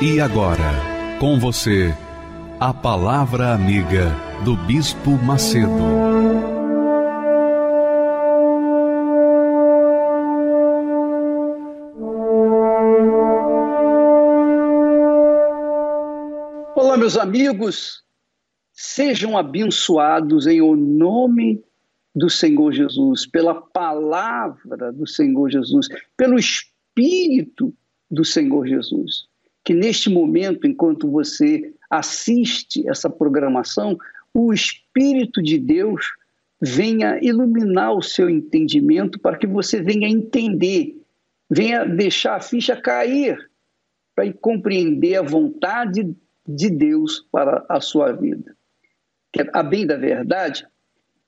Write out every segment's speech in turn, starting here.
E agora, com você, a Palavra Amiga do Bispo Macedo. Olá, meus amigos, sejam abençoados em o nome do Senhor Jesus, pela palavra do Senhor Jesus, pelo Espírito do Senhor Jesus que neste momento, enquanto você assiste essa programação, o Espírito de Deus venha iluminar o seu entendimento para que você venha entender, venha deixar a ficha cair para compreender a vontade de Deus para a sua vida. A bem da verdade,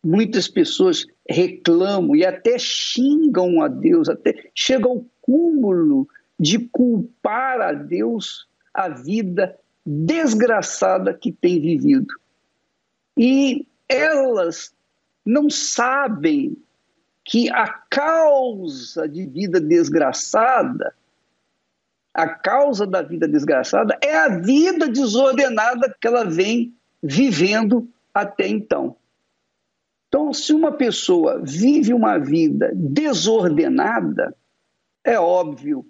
muitas pessoas reclamam e até xingam a Deus, até chegam ao cúmulo de culpar a Deus a vida desgraçada que tem vivido. E elas não sabem que a causa de vida desgraçada, a causa da vida desgraçada é a vida desordenada que ela vem vivendo até então. Então, se uma pessoa vive uma vida desordenada, é óbvio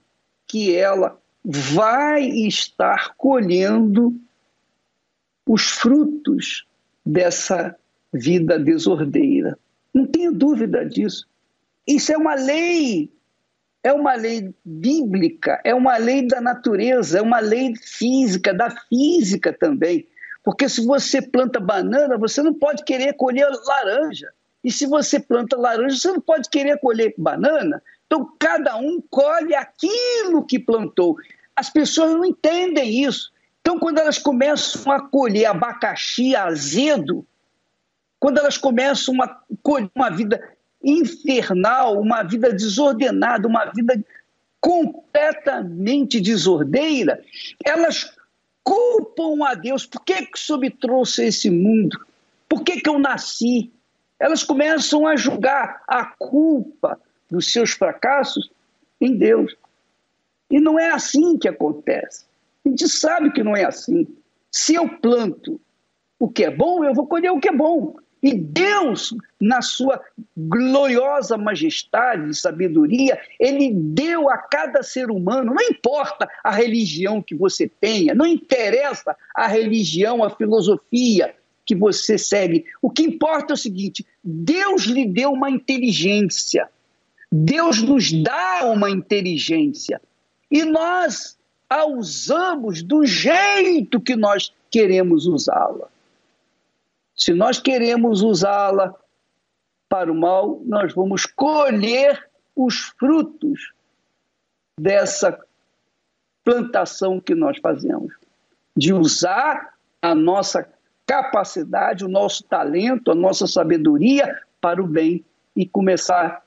que ela vai estar colhendo os frutos dessa vida desordeira. Não tenho dúvida disso. Isso é uma lei, é uma lei bíblica, é uma lei da natureza, é uma lei física, da física também. Porque se você planta banana, você não pode querer colher laranja. E se você planta laranja, você não pode querer colher banana. Então, cada um colhe aquilo que plantou. As pessoas não entendem isso. Então, quando elas começam a colher abacaxi azedo, quando elas começam a colher uma vida infernal, uma vida desordenada, uma vida completamente desordeira, elas culpam a Deus. Por que, que subtrouxe esse mundo? Por que, que eu nasci? Elas começam a julgar a culpa dos seus fracassos em Deus. E não é assim que acontece. A gente sabe que não é assim. Se eu planto o que é bom, eu vou colher o que é bom. E Deus, na sua gloriosa majestade e sabedoria, ele deu a cada ser humano, não importa a religião que você tenha, não interessa a religião, a filosofia que você segue. O que importa é o seguinte: Deus lhe deu uma inteligência Deus nos dá uma inteligência e nós a usamos do jeito que nós queremos usá-la. Se nós queremos usá-la para o mal, nós vamos colher os frutos dessa plantação que nós fazemos, de usar a nossa capacidade, o nosso talento, a nossa sabedoria para o bem e começar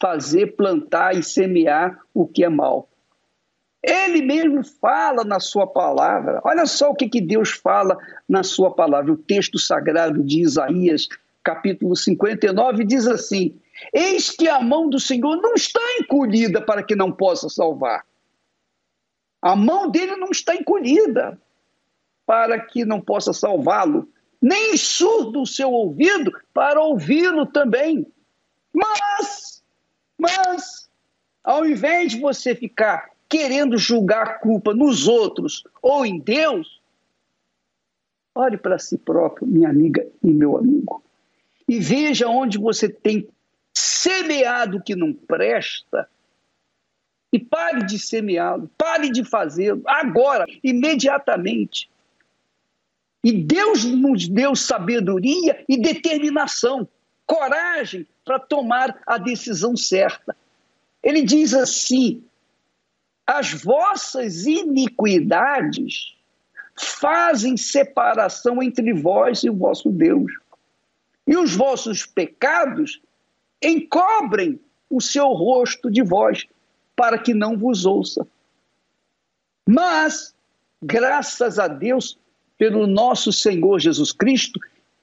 fazer, plantar e semear o que é mal. Ele mesmo fala na sua palavra. Olha só o que, que Deus fala na sua palavra. O texto sagrado de Isaías, capítulo 59, diz assim: Eis que a mão do Senhor não está encolhida para que não possa salvar. A mão dele não está encolhida para que não possa salvá-lo, nem surdo o seu ouvido para ouvi-lo também. Mas mas, ao invés de você ficar querendo julgar a culpa nos outros ou em Deus, olhe para si próprio, minha amiga e meu amigo, e veja onde você tem semeado que não presta e pare de semeá-lo, pare de fazê-lo agora, imediatamente. E Deus nos deu sabedoria e determinação coragem para tomar a decisão certa. Ele diz assim: as vossas iniquidades fazem separação entre vós e o vosso Deus. E os vossos pecados encobrem o seu rosto de vós, para que não vos ouça. Mas, graças a Deus, pelo nosso Senhor Jesus Cristo,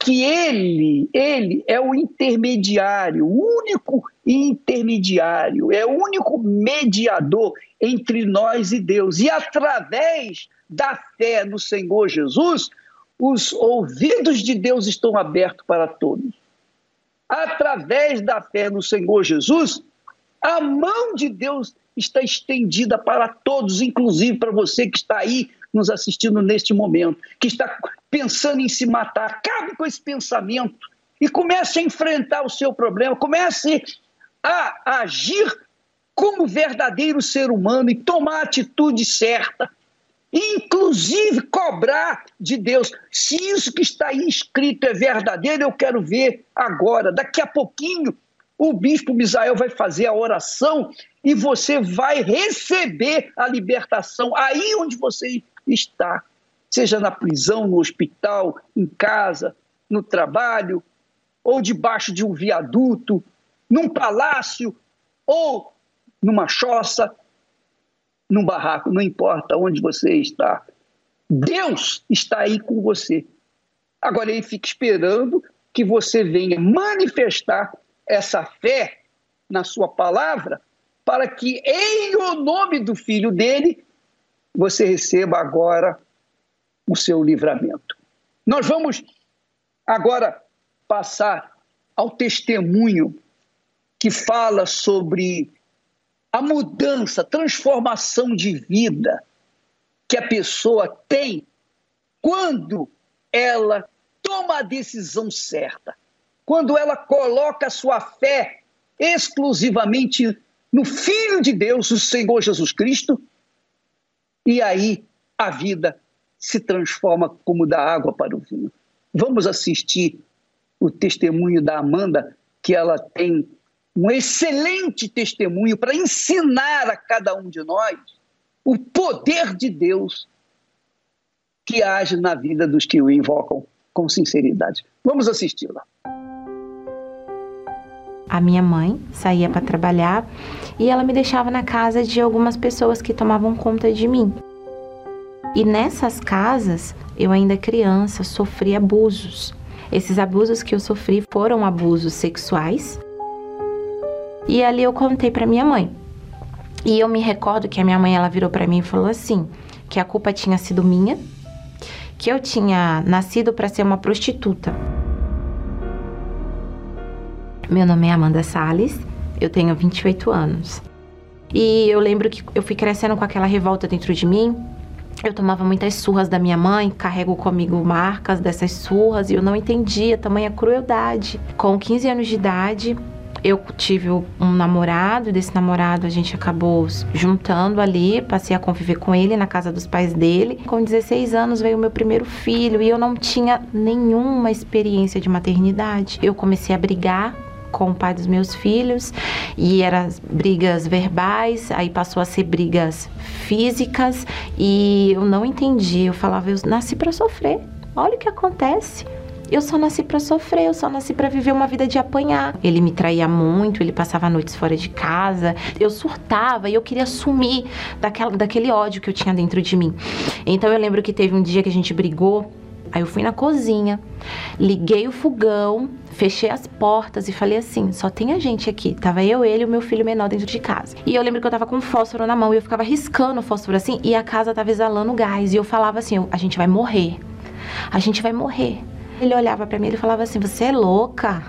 que ele, ele é o intermediário, o único intermediário, é o único mediador entre nós e Deus. E através da fé no Senhor Jesus, os ouvidos de Deus estão abertos para todos. Através da fé no Senhor Jesus, a mão de Deus está estendida para todos, inclusive para você que está aí nos assistindo neste momento, que está pensando em se matar. Acabe com esse pensamento e comece a enfrentar o seu problema, comece a agir como verdadeiro ser humano e tomar a atitude certa inclusive cobrar de Deus. Se isso que está aí escrito é verdadeiro, eu quero ver agora. Daqui a pouquinho, o bispo Misael vai fazer a oração e você vai receber a libertação aí onde você está, seja na prisão, no hospital, em casa, no trabalho, ou debaixo de um viaduto, num palácio ou numa choça num barraco, não importa onde você está. Deus está aí com você. Agora ele fica esperando que você venha manifestar essa fé na sua palavra, para que em o nome do filho dele você receba agora o seu livramento. Nós vamos agora passar ao testemunho que fala sobre a mudança, transformação de vida que a pessoa tem quando ela toma a decisão certa, quando ela coloca sua fé exclusivamente no Filho de Deus, o Senhor Jesus Cristo, e aí a vida se transforma como da água para o vinho. Vamos assistir o testemunho da Amanda, que ela tem um excelente testemunho para ensinar a cada um de nós o poder de Deus que age na vida dos que o invocam com sinceridade. Vamos assisti-la. A minha mãe saía para trabalhar e ela me deixava na casa de algumas pessoas que tomavam conta de mim. E nessas casas, eu ainda criança, sofri abusos. Esses abusos que eu sofri foram abusos sexuais, e ali eu contei para minha mãe. E eu me recordo que a minha mãe ela virou para mim e falou assim, que a culpa tinha sido minha, que eu tinha nascido para ser uma prostituta. Meu nome é Amanda Sales, eu tenho 28 anos. E eu lembro que eu fui crescendo com aquela revolta dentro de mim. Eu tomava muitas surras da minha mãe, carrego comigo marcas dessas surras e eu não entendia tamanha crueldade. Com 15 anos de idade, eu tive um namorado, desse namorado a gente acabou juntando ali, passei a conviver com ele na casa dos pais dele. Com 16 anos veio o meu primeiro filho e eu não tinha nenhuma experiência de maternidade. Eu comecei a brigar com o pai dos meus filhos e eram brigas verbais, aí passou a ser brigas físicas e eu não entendi. Eu falava, eu nasci para sofrer. Olha o que acontece. Eu só nasci para sofrer, eu só nasci para viver uma vida de apanhar. Ele me traía muito, ele passava noites fora de casa. Eu surtava e eu queria sumir daquela, daquele ódio que eu tinha dentro de mim. Então eu lembro que teve um dia que a gente brigou. Aí eu fui na cozinha, liguei o fogão, fechei as portas e falei assim: só tem a gente aqui. Tava eu, ele e o meu filho menor dentro de casa. E eu lembro que eu tava com um fósforo na mão e eu ficava riscando o fósforo assim e a casa tava exalando gás. E eu falava assim: a gente vai morrer. A gente vai morrer. Ele olhava para mim e falava assim: Você é louca.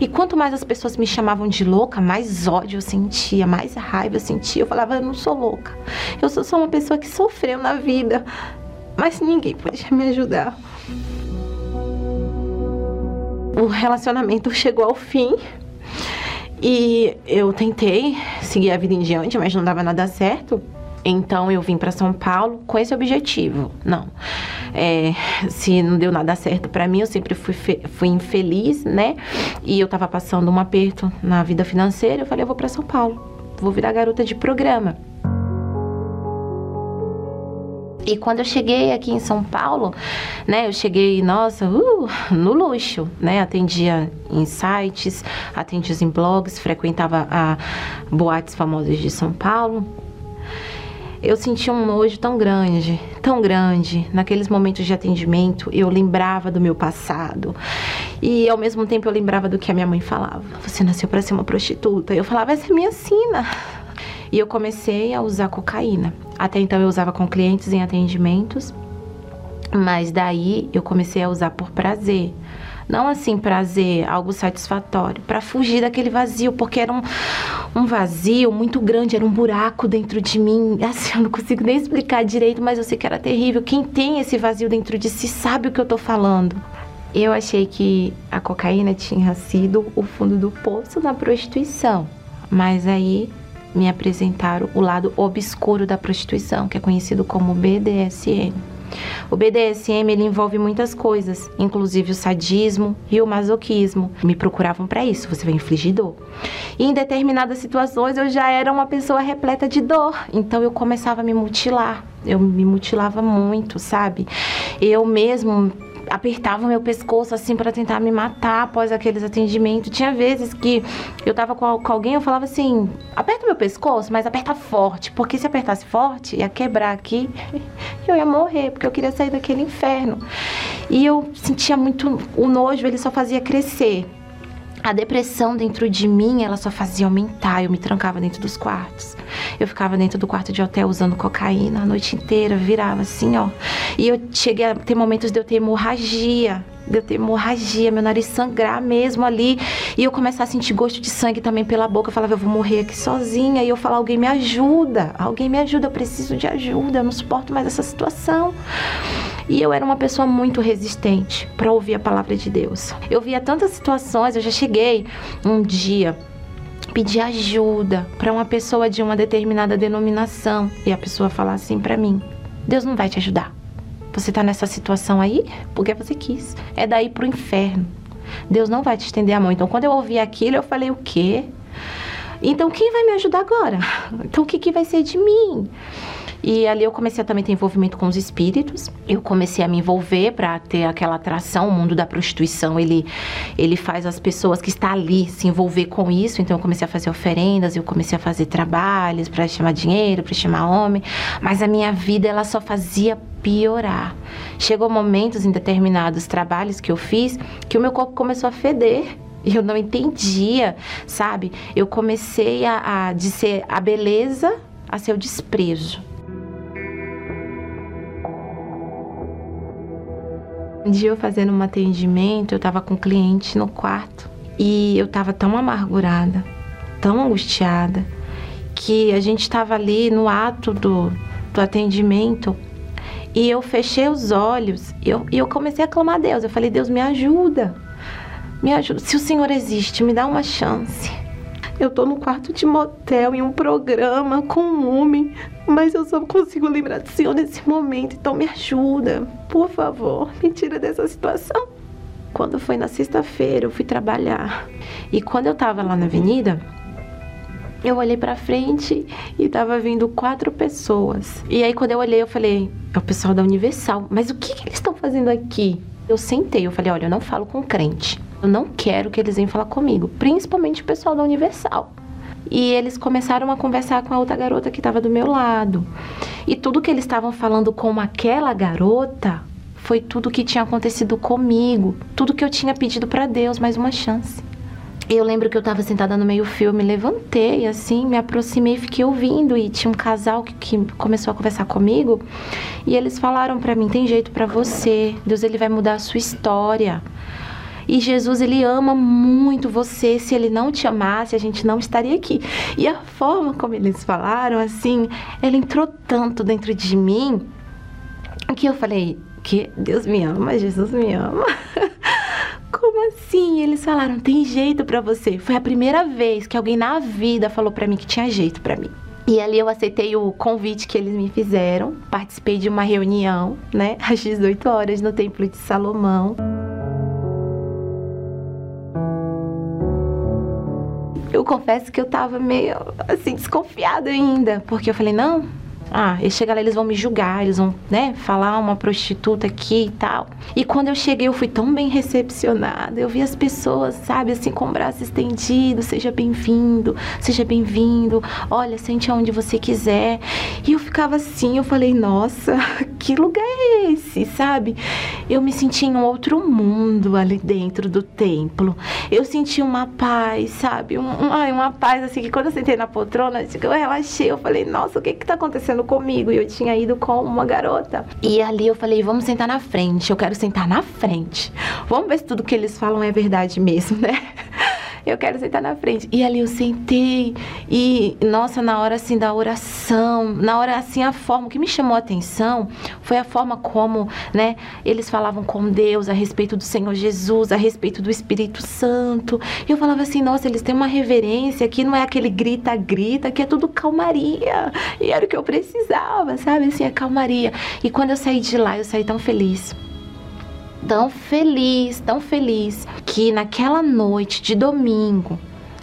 E quanto mais as pessoas me chamavam de louca, mais ódio eu sentia, mais raiva eu sentia. Eu falava: Eu não sou louca. Eu sou só uma pessoa que sofreu na vida. Mas ninguém podia me ajudar. O relacionamento chegou ao fim. E eu tentei seguir a vida em diante, mas não dava nada certo. Então eu vim para São Paulo com esse objetivo. Não. É, se não deu nada certo para mim, eu sempre fui, fui infeliz, né? E eu tava passando um aperto na vida financeira. Eu falei, eu vou para São Paulo, vou virar garota de programa. E quando eu cheguei aqui em São Paulo, né, eu cheguei, nossa, uh, no luxo, né? Atendia em sites, atendia em blogs, frequentava a boates famosas de São Paulo. Eu senti um nojo tão grande, tão grande. Naqueles momentos de atendimento, eu lembrava do meu passado. E ao mesmo tempo eu lembrava do que a minha mãe falava. Você nasceu para ser uma prostituta. Eu falava, essa é minha sina. E eu comecei a usar cocaína. Até então eu usava com clientes em atendimentos, mas daí eu comecei a usar por prazer. Não assim prazer, algo satisfatório, para fugir daquele vazio, porque era um, um vazio muito grande, era um buraco dentro de mim. Assim, eu não consigo nem explicar direito, mas eu sei que era terrível. Quem tem esse vazio dentro de si sabe o que eu tô falando. Eu achei que a cocaína tinha sido o fundo do poço na prostituição. Mas aí me apresentaram o lado obscuro da prostituição, que é conhecido como BDSM. O BDSM ele envolve muitas coisas, inclusive o sadismo e o masoquismo. Me procuravam para isso, você vai infligir dor. E em determinadas situações eu já era uma pessoa repleta de dor, então eu começava a me mutilar. Eu me mutilava muito, sabe? Eu mesmo apertava meu pescoço assim para tentar me matar após aqueles atendimentos. Tinha vezes que eu tava com, com alguém, eu falava assim: aperta meu pescoço, mas aperta forte, porque se apertasse forte, ia quebrar aqui eu ia morrer, porque eu queria sair daquele inferno. E eu sentia muito o nojo, ele só fazia crescer a depressão dentro de mim, ela só fazia aumentar. Eu me trancava dentro dos quartos. Eu ficava dentro do quarto de hotel usando cocaína a noite inteira, virava assim, ó. E eu cheguei a ter momentos de eu ter hemorragia de eu ter hemorragia, meu nariz sangrar mesmo ali. E eu começar a sentir gosto de sangue também pela boca. Eu falava, eu vou morrer aqui sozinha. E eu falava, alguém me ajuda, alguém me ajuda, eu preciso de ajuda, eu não suporto mais essa situação. E eu era uma pessoa muito resistente para ouvir a palavra de Deus. Eu via tantas situações, eu já cheguei um dia pedir ajuda para uma pessoa de uma determinada denominação e a pessoa falar assim para mim: Deus não vai te ajudar. Você está nessa situação aí porque você quis. É daí pro inferno. Deus não vai te estender a mão. Então, quando eu ouvi aquilo, eu falei: o quê? Então, quem vai me ajudar agora? Então, o que, que vai ser de mim? E ali eu comecei a também ter envolvimento com os espíritos. Eu comecei a me envolver para ter aquela atração. O mundo da prostituição, ele, ele faz as pessoas que estão ali se envolver com isso. Então eu comecei a fazer oferendas, eu comecei a fazer trabalhos para chamar dinheiro, para chamar homem. Mas a minha vida, ela só fazia piorar. Chegou momentos em determinados trabalhos que eu fiz que o meu corpo começou a feder. Eu não entendia, sabe? Eu comecei a, a de ser a beleza a ser o desprezo. Um dia eu fazendo um atendimento, eu tava com um cliente no quarto e eu tava tão amargurada, tão angustiada, que a gente tava ali no ato do, do atendimento e eu fechei os olhos e eu, e eu comecei a clamar a Deus. Eu falei, Deus, me ajuda, me ajuda. Se o Senhor existe, me dá uma chance. Eu tô no quarto de motel em um programa com um homem, mas eu só consigo lembrar do Senhor nesse momento. Então me ajuda, por favor, me tira dessa situação. Quando foi na sexta-feira, eu fui trabalhar. E quando eu tava lá na avenida, eu olhei para frente e tava vindo quatro pessoas. E aí quando eu olhei, eu falei: "É o pessoal da Universal. Mas o que, que eles estão fazendo aqui?" Eu sentei, eu falei: "Olha, eu não falo com crente. Eu não quero que eles venham falar comigo, principalmente o pessoal da Universal. E eles começaram a conversar com a outra garota que estava do meu lado. E tudo que eles estavam falando com aquela garota foi tudo que tinha acontecido comigo, tudo que eu tinha pedido para Deus, mais uma chance. Eu lembro que eu estava sentada no meio filme, levantei assim, me aproximei, fiquei ouvindo e tinha um casal que, que começou a conversar comigo e eles falaram para mim: tem jeito para você, Deus ele vai mudar a sua história. E Jesus, ele ama muito você. Se ele não te amasse, a gente não estaria aqui. E a forma como eles falaram, assim, ela entrou tanto dentro de mim que eu falei que Deus me ama, Jesus me ama. Como assim? Eles falaram, tem jeito para você. Foi a primeira vez que alguém na vida falou para mim que tinha jeito para mim. E ali eu aceitei o convite que eles me fizeram, participei de uma reunião, né, às 18 horas no Templo de Salomão. Eu confesso que eu tava meio assim desconfiada ainda, porque eu falei, não, Ah, eu chegar lá, eles vão me julgar, eles vão, né, falar uma prostituta aqui e tal. E quando eu cheguei, eu fui tão bem recepcionada. Eu vi as pessoas, sabe, assim, com o braço estendido, seja bem-vindo, seja bem-vindo. Olha, sente aonde você quiser. E eu ficava assim, eu falei, nossa, que lugar é esse, sabe? Eu me senti em um outro mundo ali dentro do templo. Eu senti uma paz, sabe? Um, um, uma paz assim que quando eu sentei na poltrona, eu relaxei, eu falei, nossa, o que que tá acontecendo comigo? E eu tinha ido com uma garota. E ali eu falei, vamos sentar na frente, eu quero sentar na frente. Vamos ver se tudo que eles falam é verdade mesmo, né? Eu quero sentar na frente. E ali eu sentei e, nossa, na hora assim da oração, na hora assim, a forma que me chamou a atenção foi a forma como, né, eles falavam com Deus a respeito do Senhor Jesus, a respeito do Espírito Santo. E eu falava assim, nossa, eles têm uma reverência que não é aquele grita-grita, que é tudo calmaria. E era o que eu precisava, sabe? Assim, a calmaria. E quando eu saí de lá, eu saí tão feliz tão feliz, tão feliz, que naquela noite de domingo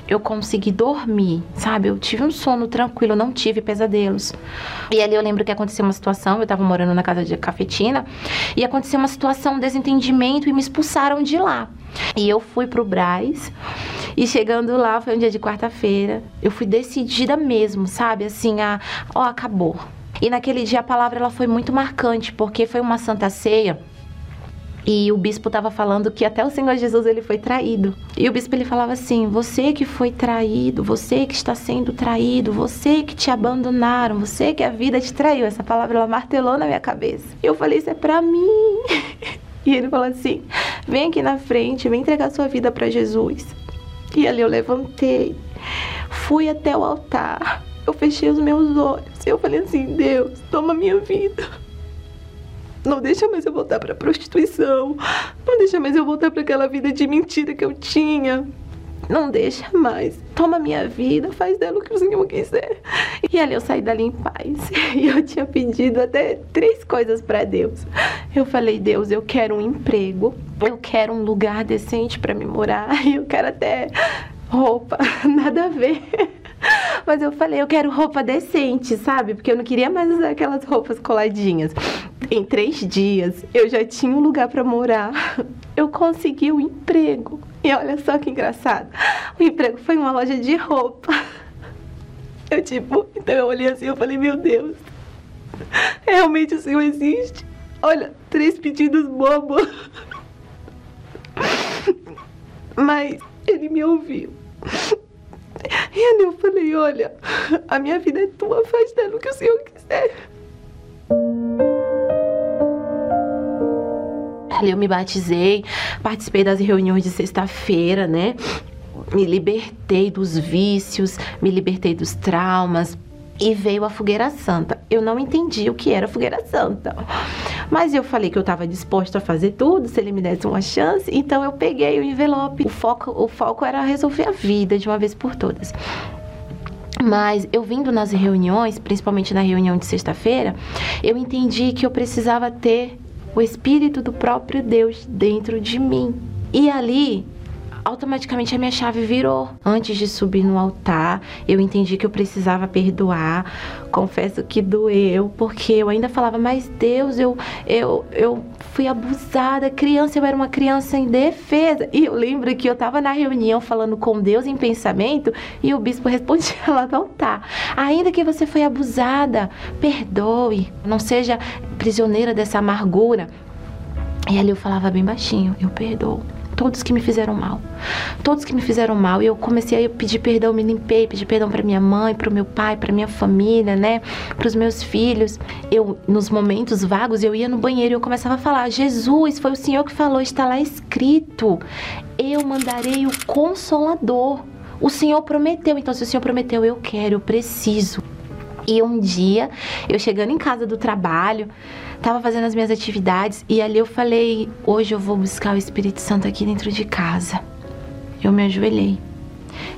eu consegui dormir, sabe? Eu tive um sono tranquilo, não tive pesadelos. E ali eu lembro que aconteceu uma situação, eu tava morando na casa de cafetina, e aconteceu uma situação, um desentendimento, e me expulsaram de lá. E eu fui pro Braz, e chegando lá, foi um dia de quarta-feira, eu fui decidida mesmo, sabe? Assim, a, ó, acabou. E naquele dia a palavra ela foi muito marcante, porque foi uma santa ceia e o bispo estava falando que até o Senhor Jesus ele foi traído. E o bispo ele falava assim: "Você que foi traído, você que está sendo traído, você que te abandonaram, você que a vida te traiu". Essa palavra ela martelou na minha cabeça. E eu falei: "Isso é para mim". E ele falou assim: "Vem aqui na frente, vem entregar sua vida para Jesus". E ali eu levantei, fui até o altar. Eu fechei os meus olhos. Eu falei assim: "Deus, toma minha vida". Não deixa mais eu voltar pra prostituição. Não deixa mais eu voltar para aquela vida de mentira que eu tinha. Não deixa mais. Toma minha vida, faz dela o que o Senhor quiser. E ali eu saí dali em paz. E eu tinha pedido até três coisas para Deus. Eu falei: Deus, eu quero um emprego. Eu quero um lugar decente para me morar. E eu quero até roupa. Nada a ver. Mas eu falei, eu quero roupa decente, sabe? Porque eu não queria mais usar aquelas roupas coladinhas. Em três dias, eu já tinha um lugar para morar. Eu consegui um emprego. E olha só que engraçado. O emprego foi uma loja de roupa. Eu, tipo, então eu olhei assim, eu falei, meu Deus. Realmente o Senhor existe? Olha, três pedidos bobos. Mas ele me ouviu. E ali eu falei, olha, a minha vida é tua, faz dela o que o Senhor quiser. Ali eu me batizei, participei das reuniões de sexta-feira, né? Me libertei dos vícios, me libertei dos traumas, e veio a fogueira santa. Eu não entendi o que era fogueira santa. Mas eu falei que eu estava disposta a fazer tudo, se ele me desse uma chance, então eu peguei o envelope. O foco, o foco era resolver a vida de uma vez por todas. Mas eu vindo nas reuniões, principalmente na reunião de sexta-feira, eu entendi que eu precisava ter o espírito do próprio Deus dentro de mim. E ali automaticamente a minha chave virou. Antes de subir no altar, eu entendi que eu precisava perdoar. Confesso que doeu, porque eu ainda falava, mas Deus, eu, eu, eu fui abusada. Criança, eu era uma criança indefesa. E eu lembro que eu estava na reunião falando com Deus em pensamento e o bispo respondia lá do altar: ainda que você foi abusada, perdoe, não seja prisioneira dessa amargura. E ali eu falava bem baixinho: eu perdoo todos que me fizeram mal. Todos que me fizeram mal. E eu comecei a pedir perdão, me limpei, pedi perdão para minha mãe, para o meu pai, para minha família, né? Para os meus filhos. Eu, nos momentos vagos, eu ia no banheiro e eu começava a falar: Jesus, foi o Senhor que falou, está lá escrito. Eu mandarei o consolador. O Senhor prometeu. Então, se o Senhor prometeu, eu quero, eu preciso. E um dia, eu chegando em casa do trabalho, tava fazendo as minhas atividades e ali eu falei: hoje eu vou buscar o Espírito Santo aqui dentro de casa. Eu me ajoelhei.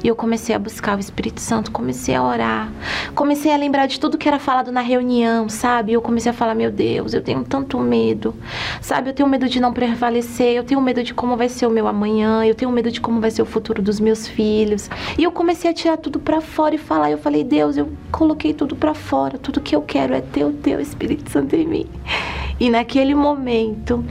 E eu comecei a buscar o Espírito Santo, comecei a orar, comecei a lembrar de tudo que era falado na reunião, sabe? Eu comecei a falar: meu Deus, eu tenho tanto medo, sabe? Eu tenho medo de não prevalecer, eu tenho medo de como vai ser o meu amanhã, eu tenho medo de como vai ser o futuro dos meus filhos. E eu comecei a tirar tudo para fora e falar. Eu falei: Deus, eu coloquei tudo para fora, tudo que eu quero é ter o teu Espírito Santo em mim. E naquele momento,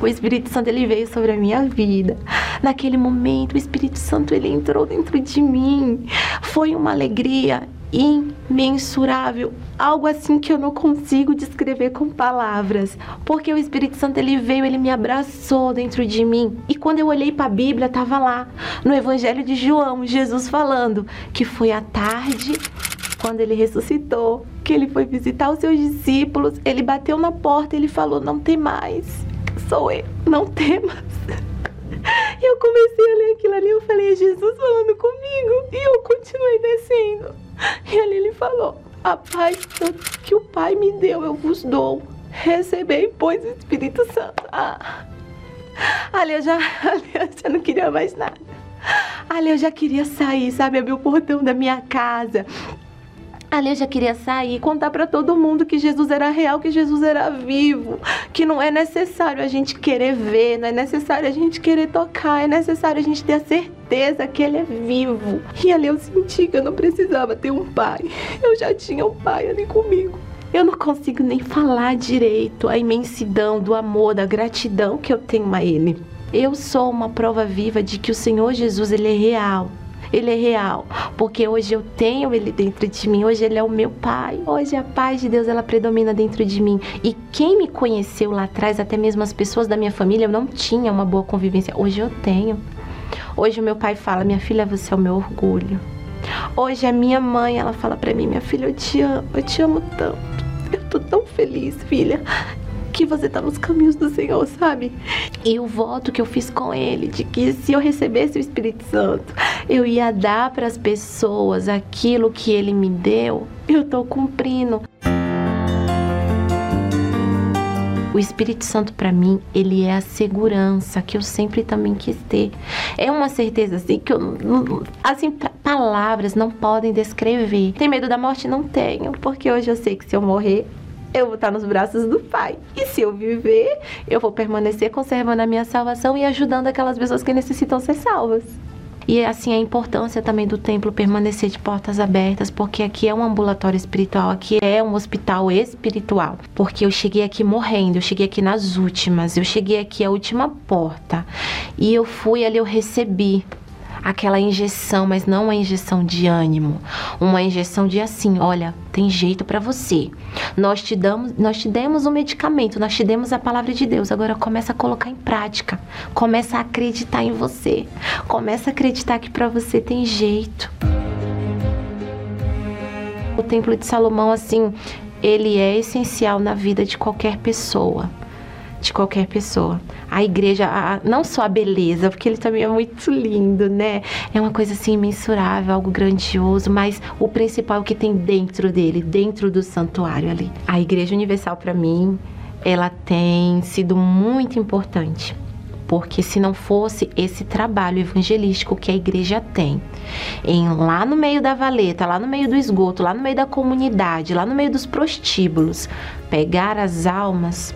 o Espírito Santo ele veio sobre a minha vida. Naquele momento, o Espírito Santo ele entrou dentro de mim. Foi uma alegria imensurável, algo assim que eu não consigo descrever com palavras, porque o Espírito Santo ele veio, ele me abraçou dentro de mim. E quando eu olhei para a Bíblia, estava lá no Evangelho de João, Jesus falando que foi à tarde quando ele ressuscitou, que ele foi visitar os seus discípulos, ele bateu na porta, ele falou: "Não tem mais" sou eu, não temas. E eu comecei a ler aquilo ali, eu falei, Jesus falando comigo. E eu continuei descendo. E ali ele falou, a paz que o Pai me deu, eu vos dou. Recebei, pois, o Espírito Santo. Ah. Ali eu já, ali eu já não queria mais nada. Ali eu já queria sair, sabe? Abrir o portão da minha casa Ali eu já queria sair, contar para todo mundo que Jesus era real, que Jesus era vivo, que não é necessário a gente querer ver, não é necessário a gente querer tocar, é necessário a gente ter a certeza que ele é vivo. E ali eu senti que eu não precisava ter um pai. Eu já tinha um pai ali comigo. Eu não consigo nem falar direito a imensidão do amor, da gratidão que eu tenho a ele. Eu sou uma prova viva de que o Senhor Jesus ele é real ele é real, porque hoje eu tenho ele dentro de mim, hoje ele é o meu pai. Hoje a paz de Deus ela predomina dentro de mim. E quem me conheceu lá atrás, até mesmo as pessoas da minha família, eu não tinha uma boa convivência. Hoje eu tenho. Hoje o meu pai fala: "Minha filha, você é o meu orgulho". Hoje a minha mãe, ela fala para mim: "Minha filha, eu te amo, eu te amo tanto". Eu tô tão feliz, filha que você tá nos caminhos do Senhor, sabe? E o voto que eu fiz com ele de que se eu recebesse o Espírito Santo, eu ia dar para as pessoas aquilo que ele me deu, eu tô cumprindo. O Espírito Santo para mim, ele é a segurança que eu sempre também quis ter. É uma certeza assim que eu assim palavras não podem descrever. Tem medo da morte não tenho, porque hoje eu sei que se eu morrer, eu vou estar nos braços do Pai. E se eu viver, eu vou permanecer conservando a minha salvação e ajudando aquelas pessoas que necessitam ser salvas. E assim a importância também do templo permanecer de portas abertas, porque aqui é um ambulatório espiritual, aqui é um hospital espiritual. Porque eu cheguei aqui morrendo, eu cheguei aqui nas últimas, eu cheguei aqui a última porta. E eu fui ali, eu recebi aquela injeção, mas não uma injeção de ânimo, uma injeção de assim, olha, tem jeito para você. Nós te damos, nós te demos um medicamento, nós te demos a palavra de Deus. Agora começa a colocar em prática, começa a acreditar em você, começa a acreditar que para você tem jeito. O Templo de Salomão assim, ele é essencial na vida de qualquer pessoa de qualquer pessoa. A igreja, a, não só a beleza, porque ele também é muito lindo, né? É uma coisa assim imensurável, algo grandioso, mas o principal é que tem dentro dele, dentro do santuário ali. A Igreja Universal para mim, ela tem sido muito importante. Porque se não fosse esse trabalho evangelístico que a igreja tem, em lá no meio da valeta, lá no meio do esgoto, lá no meio da comunidade, lá no meio dos prostíbulos, pegar as almas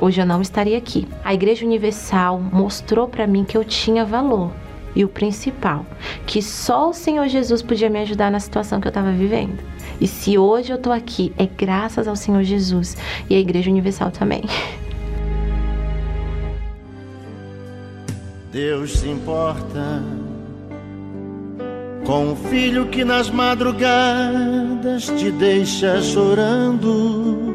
hoje eu não estaria aqui. A Igreja Universal mostrou para mim que eu tinha valor. E o principal, que só o Senhor Jesus podia me ajudar na situação que eu estava vivendo. E se hoje eu estou aqui, é graças ao Senhor Jesus e à Igreja Universal também. Deus se importa com o filho que nas madrugadas te deixa chorando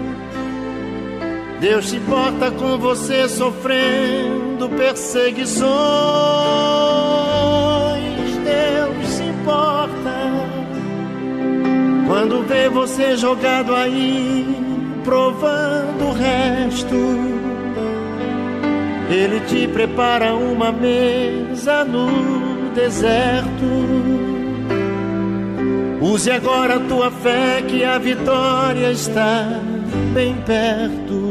Deus se importa com você sofrendo perseguições. Deus se importa quando vê você jogado aí, provando o resto. Ele te prepara uma mesa no deserto. Use agora a tua fé que a vitória está bem perto.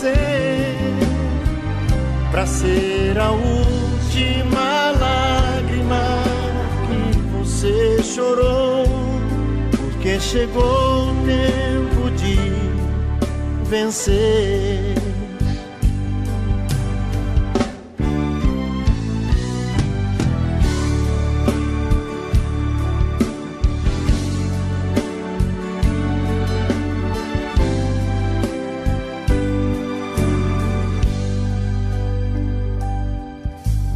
você para ser a última lágrima que você chorou, porque chegou o tempo de vencer.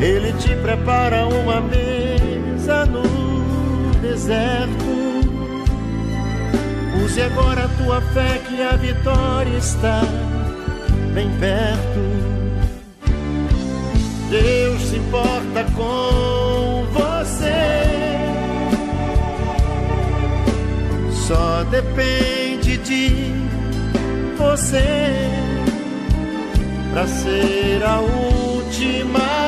ele te prepara uma mesa no deserto. Use agora a tua fé que a vitória está bem perto. Deus se importa com você. Só depende de você para ser a última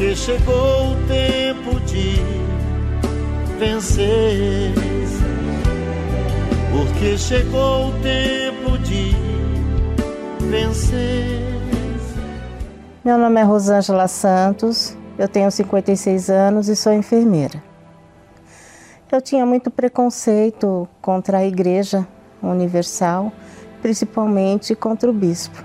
porque chegou o tempo de vencer. Porque chegou o tempo de vencer. Meu nome é Rosângela Santos, eu tenho 56 anos e sou enfermeira. Eu tinha muito preconceito contra a Igreja Universal, principalmente contra o bispo.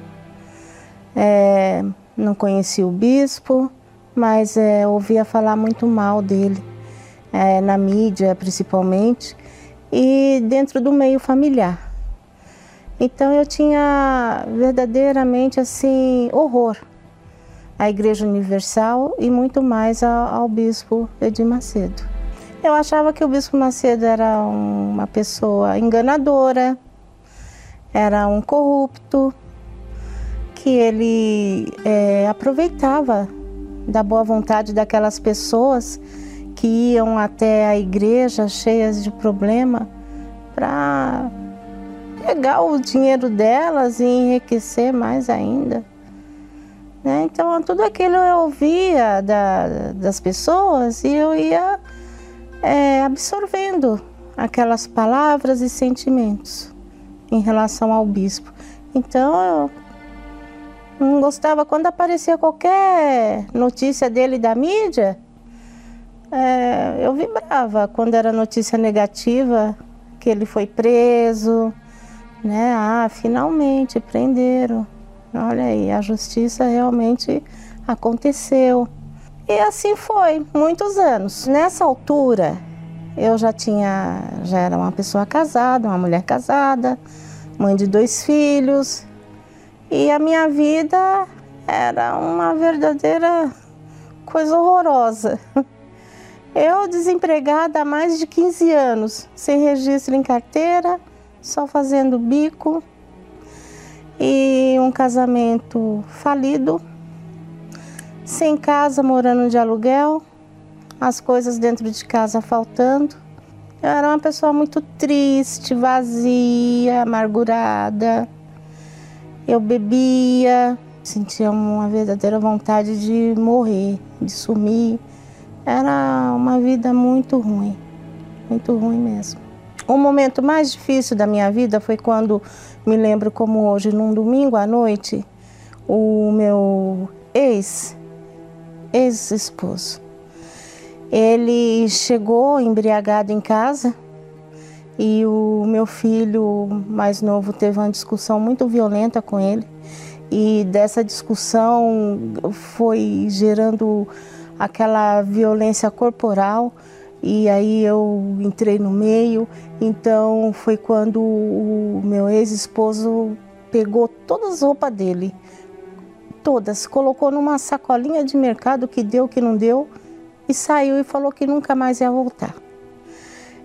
É, não conhecia o bispo, mas é, ouvia falar muito mal dele, é, na mídia principalmente, e dentro do meio familiar. Então eu tinha verdadeiramente assim horror à Igreja Universal e muito mais ao, ao bispo Edir Macedo. Eu achava que o Bispo Macedo era uma pessoa enganadora, era um corrupto, que ele é, aproveitava da boa vontade daquelas pessoas que iam até a igreja cheias de problema para pegar o dinheiro delas e enriquecer mais ainda. Né? Então, tudo aquilo eu ouvia da, das pessoas e eu ia é, absorvendo aquelas palavras e sentimentos em relação ao bispo. Então eu não gostava quando aparecia qualquer notícia dele da mídia, é, eu vibrava quando era notícia negativa, que ele foi preso, né? Ah, finalmente prenderam. Olha aí, a justiça realmente aconteceu. E assim foi, muitos anos. Nessa altura, eu já tinha, já era uma pessoa casada, uma mulher casada, mãe de dois filhos, e a minha vida era uma verdadeira coisa horrorosa. Eu desempregada há mais de 15 anos, sem registro em carteira, só fazendo bico e um casamento falido, sem casa, morando de aluguel, as coisas dentro de casa faltando. Eu era uma pessoa muito triste, vazia, amargurada. Eu bebia, sentia uma verdadeira vontade de morrer, de sumir. Era uma vida muito ruim, muito ruim mesmo. O momento mais difícil da minha vida foi quando, me lembro como hoje, num domingo à noite, o meu ex, ex-esposo, ele chegou embriagado em casa e o meu filho mais novo teve uma discussão muito violenta com ele. E dessa discussão foi gerando aquela violência corporal. E aí eu entrei no meio. Então foi quando o meu ex-esposo pegou todas as roupas dele, todas, colocou numa sacolinha de mercado que deu, que não deu, e saiu e falou que nunca mais ia voltar.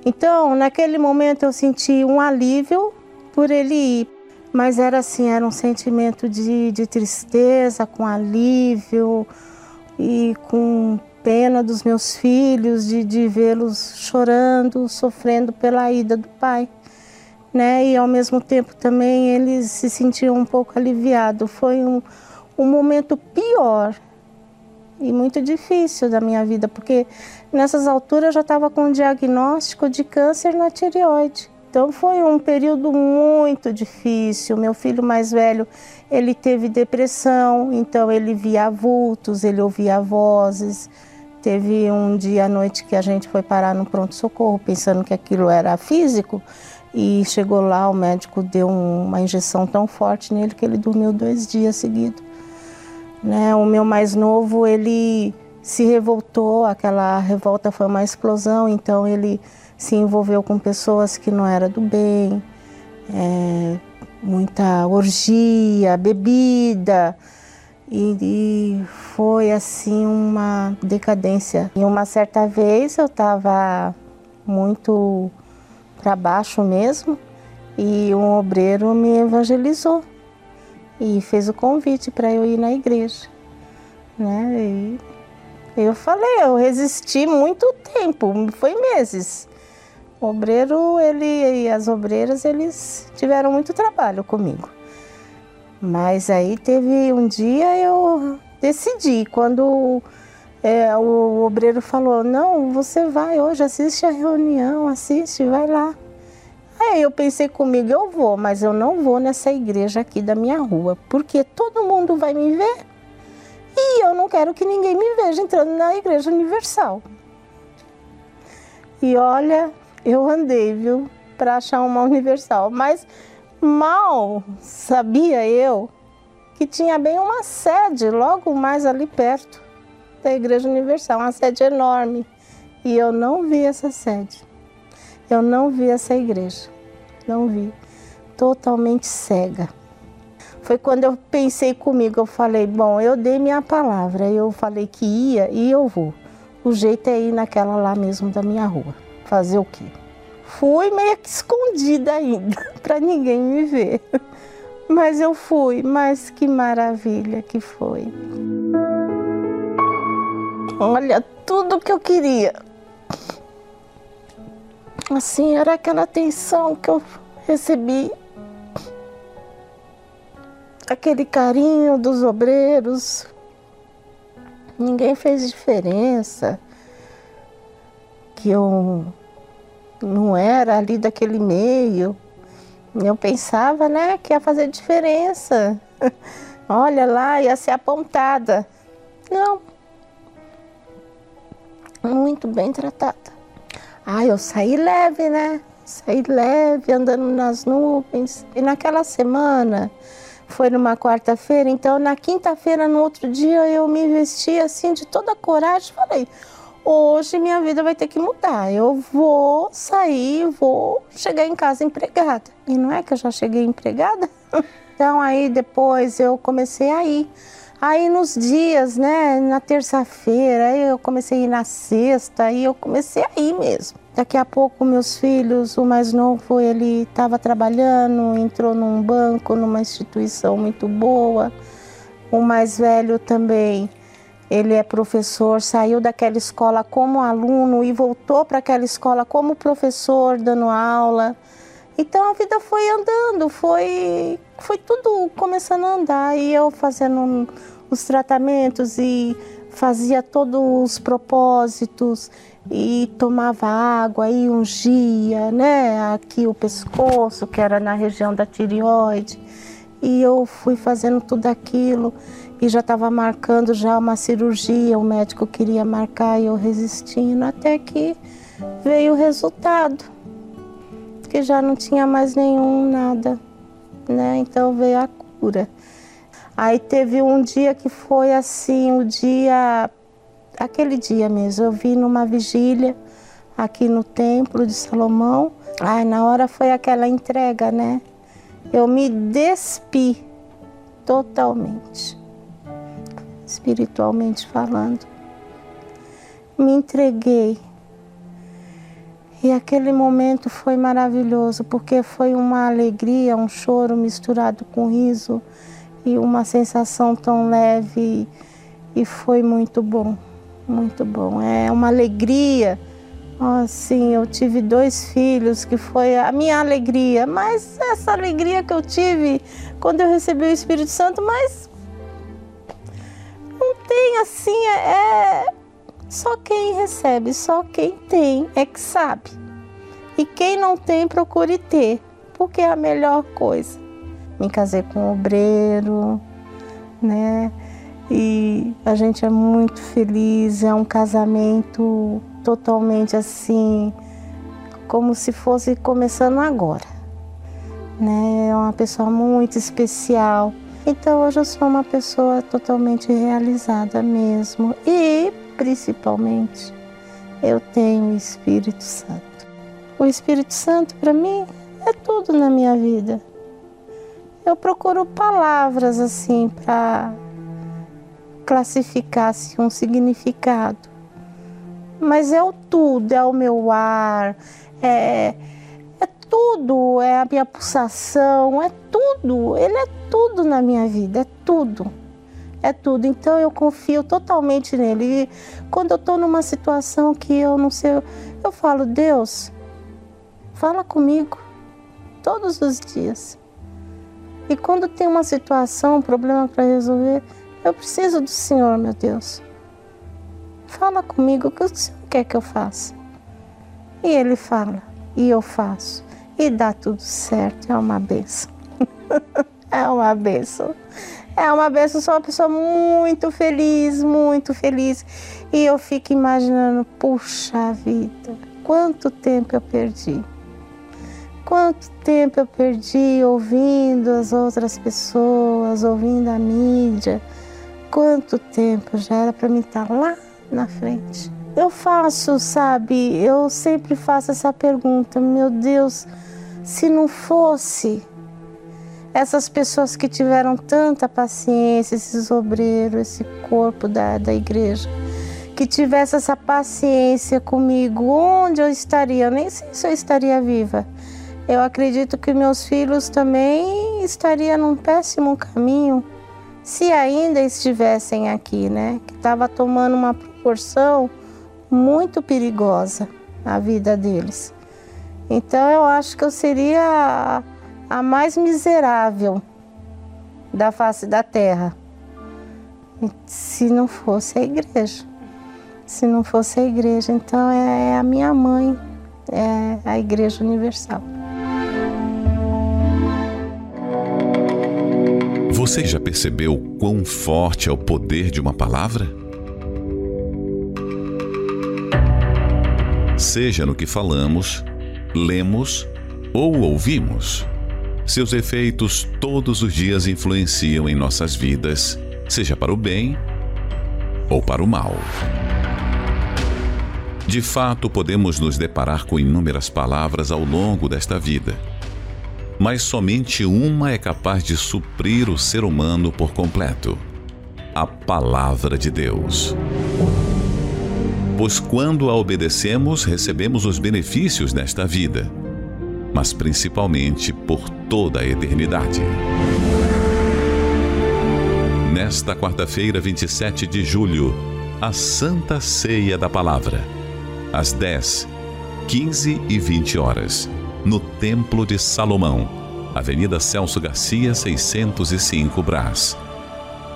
Então, naquele momento eu senti um alívio por ele ir, mas era assim, era um sentimento de, de tristeza, com alívio e com pena dos meus filhos, de, de vê-los chorando, sofrendo pela ida do pai. Né? E ao mesmo tempo também eles se sentiam um pouco aliviados. Foi um, um momento pior e muito difícil da minha vida, porque nessas alturas eu já estava com um diagnóstico de câncer na tireoide. Então foi um período muito difícil. Meu filho mais velho, ele teve depressão, então ele via vultos, ele ouvia vozes. Teve um dia à noite que a gente foi parar no pronto-socorro pensando que aquilo era físico e chegou lá, o médico deu uma injeção tão forte nele que ele dormiu dois dias seguidos. Né? O meu mais novo, ele se revoltou, aquela revolta foi uma explosão, então ele se envolveu com pessoas que não eram do bem, é, muita orgia, bebida, e, e, foi assim uma decadência. E uma certa vez eu estava muito para baixo mesmo, e um obreiro me evangelizou e fez o convite para eu ir na igreja, né? E eu falei, eu resisti muito tempo, foi meses. O obreiro, ele e as obreiras, eles tiveram muito trabalho comigo. Mas aí teve um dia eu decidi, quando é, o obreiro falou, não, você vai hoje, assiste a reunião, assiste, vai lá. Aí eu pensei comigo, eu vou, mas eu não vou nessa igreja aqui da minha rua, porque todo mundo vai me ver e eu não quero que ninguém me veja entrando na igreja universal. E olha, eu andei, viu, para achar uma universal, mas mal sabia eu que tinha bem uma sede logo mais ali perto da Igreja Universal, uma sede enorme. E eu não vi essa sede. Eu não vi essa igreja, não vi, totalmente cega. Foi quando eu pensei comigo, eu falei, bom, eu dei minha palavra, eu falei que ia e eu vou. O jeito é ir naquela lá mesmo da minha rua. Fazer o quê? Fui meio que escondida ainda, para ninguém me ver. Mas eu fui, mas que maravilha que foi. Olha, tudo que eu queria Assim, era aquela atenção que eu recebi. Aquele carinho dos obreiros. Ninguém fez diferença. Que eu não era ali daquele meio. Eu pensava, né, que ia fazer diferença. Olha lá, ia ser apontada. Não. Muito bem tratada. Ah, eu saí leve, né? Saí leve, andando nas nuvens. E naquela semana, foi numa quarta-feira, então na quinta-feira, no outro dia, eu me vesti assim de toda coragem. Falei, hoje minha vida vai ter que mudar. Eu vou sair, vou chegar em casa empregada. E não é que eu já cheguei empregada? Então aí depois eu comecei a ir. Aí nos dias, né, na terça-feira, aí eu comecei a ir na sexta, aí eu comecei a ir mesmo. Daqui a pouco meus filhos, o mais novo, ele estava trabalhando, entrou num banco, numa instituição muito boa. O mais velho também, ele é professor, saiu daquela escola como aluno e voltou para aquela escola como professor, dando aula. Então a vida foi andando, foi, foi tudo começando a andar e eu fazendo os tratamentos e fazia todos os propósitos e tomava água e ungia, né, aqui o pescoço, que era na região da tireoide. E eu fui fazendo tudo aquilo e já estava marcando já uma cirurgia, o médico queria marcar e eu resistindo até que veio o resultado que já não tinha mais nenhum nada, né? Então veio a cura. Aí teve um dia que foi assim, o dia, aquele dia mesmo, eu vi numa vigília aqui no templo de Salomão. Ai, na hora foi aquela entrega, né? Eu me despi totalmente, espiritualmente falando. Me entreguei e aquele momento foi maravilhoso, porque foi uma alegria, um choro misturado com riso e uma sensação tão leve e foi muito bom, muito bom. É uma alegria. Assim, eu tive dois filhos que foi a minha alegria, mas essa alegria que eu tive quando eu recebi o Espírito Santo, mas não tem assim, é, só quem recebe, só quem tem é que sabe. E quem não tem, procure ter, porque é a melhor coisa. Me casei com um obreiro, né? E a gente é muito feliz, é um casamento totalmente assim, como se fosse começando agora. Né? É uma pessoa muito especial. Então hoje eu sou uma pessoa totalmente realizada mesmo. E principalmente, eu tenho o Espírito Santo. O Espírito Santo, para mim, é tudo na minha vida. Eu procuro palavras assim para classificar assim, um significado. Mas é o tudo, é o meu ar, é, é tudo, é a minha pulsação, é tudo. Ele é tudo na minha vida, é tudo é tudo. Então eu confio totalmente nele. E quando eu estou numa situação que eu não sei, eu falo, Deus, fala comigo todos os dias. E quando tem uma situação, um problema para resolver, eu preciso do Senhor, meu Deus. Fala comigo o que o Senhor quer que eu faça. E ele fala, e eu faço. E dá tudo certo. É uma benção. é uma benção. É uma benção, sou uma pessoa muito feliz, muito feliz. E eu fico imaginando, puxa vida, quanto tempo eu perdi. Quanto tempo eu perdi ouvindo as outras pessoas, ouvindo a mídia. Quanto tempo já era para mim estar lá na frente. Eu faço, sabe, eu sempre faço essa pergunta, meu Deus, se não fosse essas pessoas que tiveram tanta paciência, esses obreiros, esse corpo da, da igreja, que tivesse essa paciência comigo, onde eu estaria? Eu nem sei se eu estaria viva. Eu acredito que meus filhos também estariam num péssimo caminho, se ainda estivessem aqui, né? Que estava tomando uma proporção muito perigosa a vida deles. Então eu acho que eu seria a mais miserável da face da terra. Se não fosse a igreja. Se não fosse a igreja, então é, é a minha mãe, é a Igreja Universal. Você já percebeu quão forte é o poder de uma palavra? Seja no que falamos, lemos ou ouvimos, seus efeitos todos os dias influenciam em nossas vidas, seja para o bem ou para o mal. De fato, podemos nos deparar com inúmeras palavras ao longo desta vida mas somente uma é capaz de suprir o ser humano por completo: a Palavra de Deus. Pois quando a obedecemos, recebemos os benefícios desta vida, mas principalmente por toda a eternidade. Nesta quarta-feira, 27 de julho, a Santa Ceia da Palavra, às 10, 15 e 20 horas no Templo de Salomão, Avenida Celso Garcia, 605 Brás,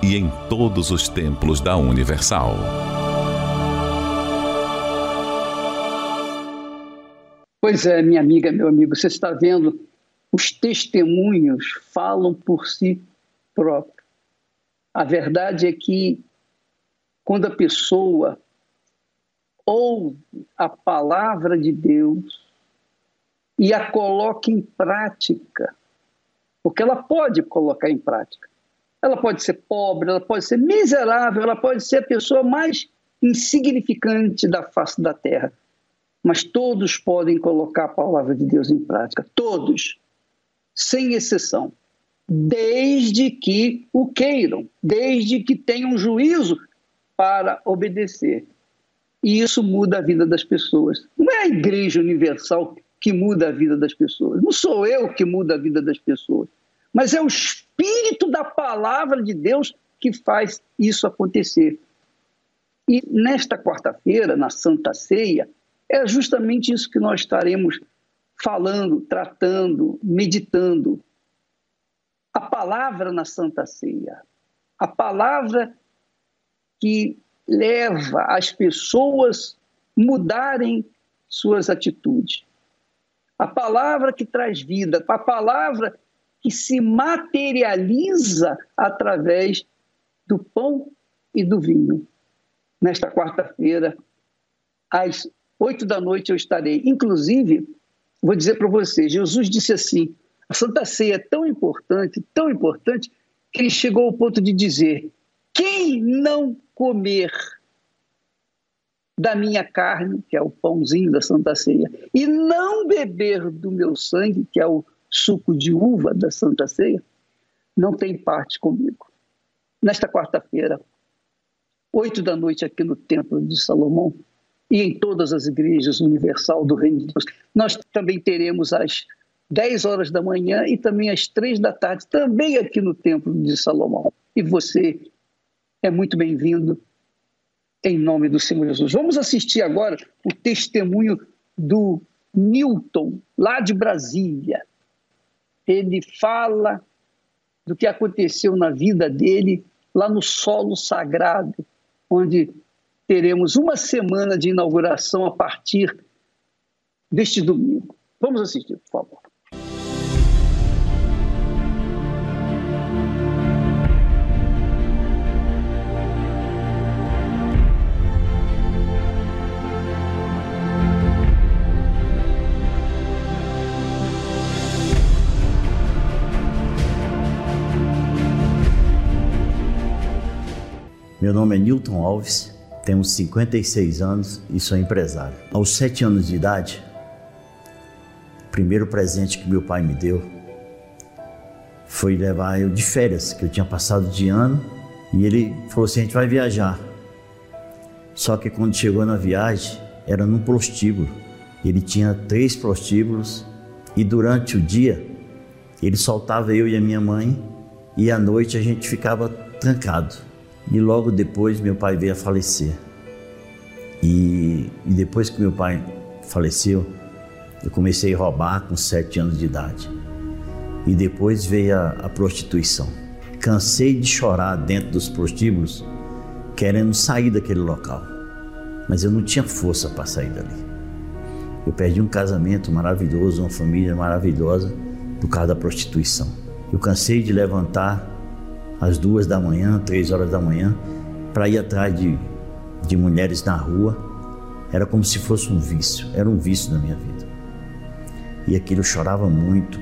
e em todos os templos da Universal. Pois é, minha amiga, meu amigo, você está vendo, os testemunhos falam por si próprios. A verdade é que quando a pessoa ouve a palavra de Deus, e a coloque em prática. Porque ela pode colocar em prática. Ela pode ser pobre, ela pode ser miserável, ela pode ser a pessoa mais insignificante da face da terra. Mas todos podem colocar a palavra de Deus em prática. Todos, sem exceção. Desde que o queiram, desde que tenham juízo para obedecer. E isso muda a vida das pessoas. Não é a Igreja Universal que muda a vida das pessoas. Não sou eu que muda a vida das pessoas, mas é o Espírito da palavra de Deus que faz isso acontecer. E nesta quarta-feira, na Santa Ceia, é justamente isso que nós estaremos falando, tratando, meditando. A palavra na Santa Ceia, a palavra que leva as pessoas mudarem suas atitudes a palavra que traz vida, a palavra que se materializa através do pão e do vinho. Nesta quarta-feira, às oito da noite, eu estarei. Inclusive, vou dizer para vocês: Jesus disse assim: a Santa Ceia é tão importante, tão importante, que ele chegou ao ponto de dizer: quem não comer da minha carne, que é o pãozinho da Santa Ceia, e não beber do meu sangue, que é o suco de uva da Santa Ceia, não tem parte comigo. Nesta quarta-feira, oito da noite aqui no Templo de Salomão e em todas as igrejas universal do Reino de Deus, nós também teremos às 10 horas da manhã e também às três da tarde, também aqui no Templo de Salomão. E você é muito bem-vindo em nome do Senhor Jesus. Vamos assistir agora o testemunho do Newton, lá de Brasília. Ele fala do que aconteceu na vida dele lá no solo sagrado, onde teremos uma semana de inauguração a partir deste domingo. Vamos assistir, por favor. Meu nome é Newton Alves, tenho 56 anos e sou empresário. Aos 7 anos de idade, o primeiro presente que meu pai me deu foi levar eu de férias, que eu tinha passado de ano, e ele falou assim: a gente vai viajar. Só que quando chegou na viagem, era num prostíbulo. Ele tinha três prostíbulos e durante o dia ele soltava eu e a minha mãe e à noite a gente ficava trancado. E logo depois meu pai veio a falecer. E, e depois que meu pai faleceu, eu comecei a roubar com sete anos de idade. E depois veio a, a prostituição. Cansei de chorar dentro dos prostíbulos, querendo sair daquele local. Mas eu não tinha força para sair dali. Eu perdi um casamento maravilhoso, uma família maravilhosa por causa da prostituição. Eu cansei de levantar às duas da manhã, três horas da manhã, para ir atrás de, de mulheres na rua. Era como se fosse um vício, era um vício na minha vida. E aquilo eu chorava muito,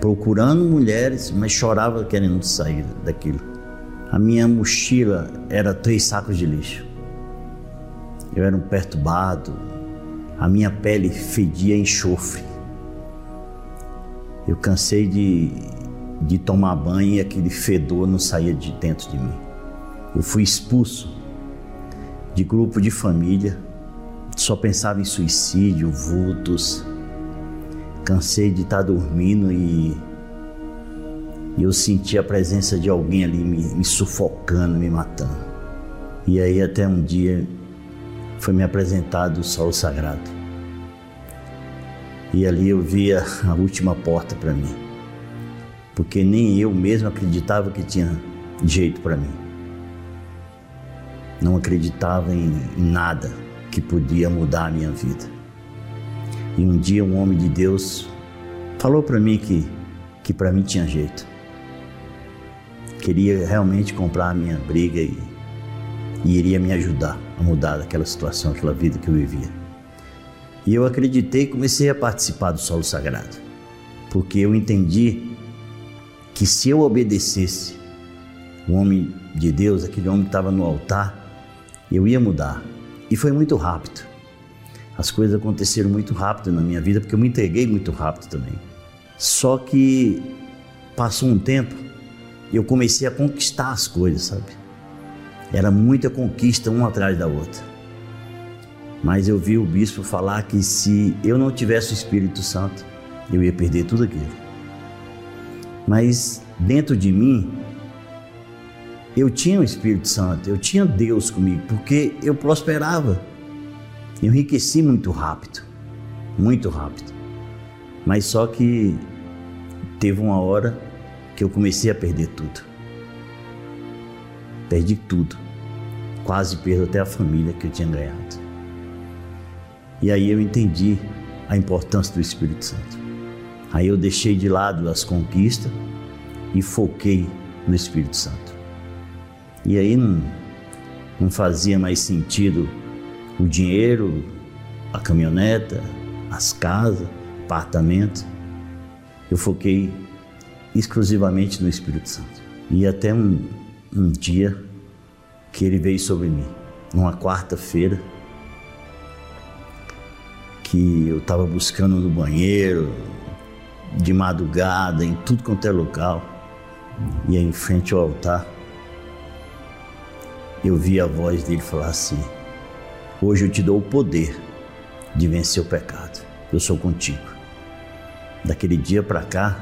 procurando mulheres, mas chorava querendo sair daquilo. A minha mochila era três sacos de lixo. Eu era um perturbado, a minha pele fedia enxofre. Eu cansei de, de tomar banho e aquele fedor não saía de dentro de mim. Eu fui expulso de grupo de família, só pensava em suicídio, vultos. Cansei de estar dormindo e, eu senti a presença de alguém ali me, me sufocando, me matando. E aí até um dia foi me apresentado o sol sagrado. E ali eu via a última porta para mim. Porque nem eu mesmo acreditava que tinha jeito para mim. Não acreditava em, nada que podia mudar a minha vida. E um dia um homem de Deus falou para mim que que para mim tinha jeito. Queria realmente comprar a minha briga e, e iria me ajudar a mudar daquela situação, aquela vida que eu vivia. E eu acreditei e comecei a participar do solo sagrado, porque eu entendi que se eu obedecesse o homem de Deus, aquele homem que estava no altar, eu ia mudar. E foi muito rápido. As coisas aconteceram muito rápido na minha vida, porque eu me entreguei muito rápido também. Só que passou um tempo e eu comecei a conquistar as coisas, sabe? Era muita conquista uma atrás da outra. Mas eu vi o bispo falar que se eu não tivesse o Espírito Santo, eu ia perder tudo aquilo. Mas dentro de mim, eu tinha o Espírito Santo, eu tinha Deus comigo, porque eu prosperava. Eu enriqueci muito rápido, muito rápido. Mas só que teve uma hora que eu comecei a perder tudo. Perdi tudo. Quase perdo até a família que eu tinha ganhado. E aí eu entendi a importância do Espírito Santo. Aí eu deixei de lado as conquistas e foquei no Espírito Santo. E aí não, não fazia mais sentido o dinheiro, a caminhoneta, as casas, apartamento. Eu foquei exclusivamente no Espírito Santo. E até um, um dia que ele veio sobre mim, numa quarta-feira, que eu estava buscando no banheiro, de madrugada, em tudo quanto é local, e em frente ao altar, eu vi a voz dele falar assim: Hoje eu te dou o poder de vencer o pecado. Eu sou contigo. Daquele dia para cá,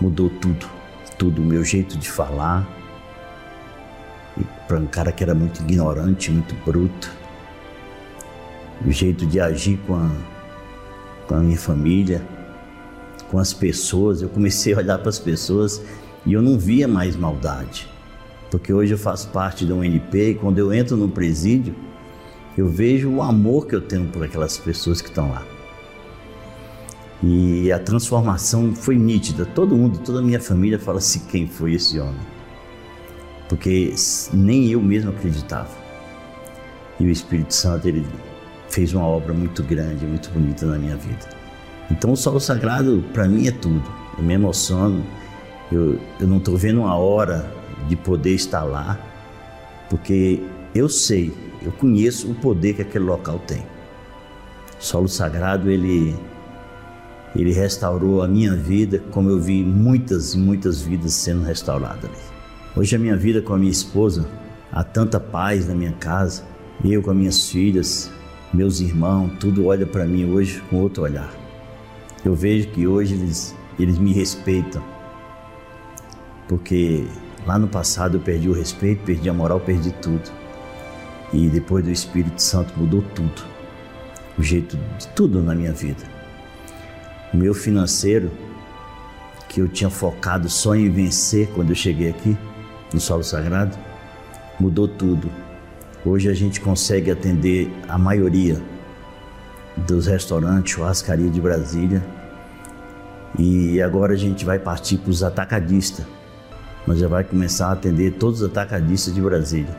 mudou tudo. Tudo, o meu jeito de falar, para um cara que era muito ignorante, muito bruto. O jeito de agir com a, com a minha família, com as pessoas. Eu comecei a olhar para as pessoas e eu não via mais maldade. Porque hoje eu faço parte da UNP e quando eu entro no presídio, eu vejo o amor que eu tenho por aquelas pessoas que estão lá. E a transformação foi nítida. Todo mundo, toda a minha família fala assim: quem foi esse homem? porque nem eu mesmo acreditava. E o Espírito Santo ele fez uma obra muito grande, muito bonita na minha vida. Então o solo sagrado para mim é tudo. Eu me emociono. Eu, eu não estou vendo uma hora de poder estar lá, porque eu sei, eu conheço o poder que aquele local tem. O solo sagrado ele ele restaurou a minha vida, como eu vi muitas e muitas vidas sendo restauradas ali. Hoje a minha vida com a minha esposa, há tanta paz na minha casa, eu com as minhas filhas, meus irmãos, tudo olha para mim hoje com outro olhar. Eu vejo que hoje eles, eles me respeitam, porque lá no passado eu perdi o respeito, perdi a moral, perdi tudo. E depois do Espírito Santo mudou tudo, o jeito de tudo na minha vida. O meu financeiro, que eu tinha focado só em vencer quando eu cheguei aqui, no solo sagrado, mudou tudo. Hoje a gente consegue atender a maioria dos restaurantes, churrascaria de Brasília. E agora a gente vai partir para os atacadistas. Nós já vai começar a atender todos os atacadistas de Brasília.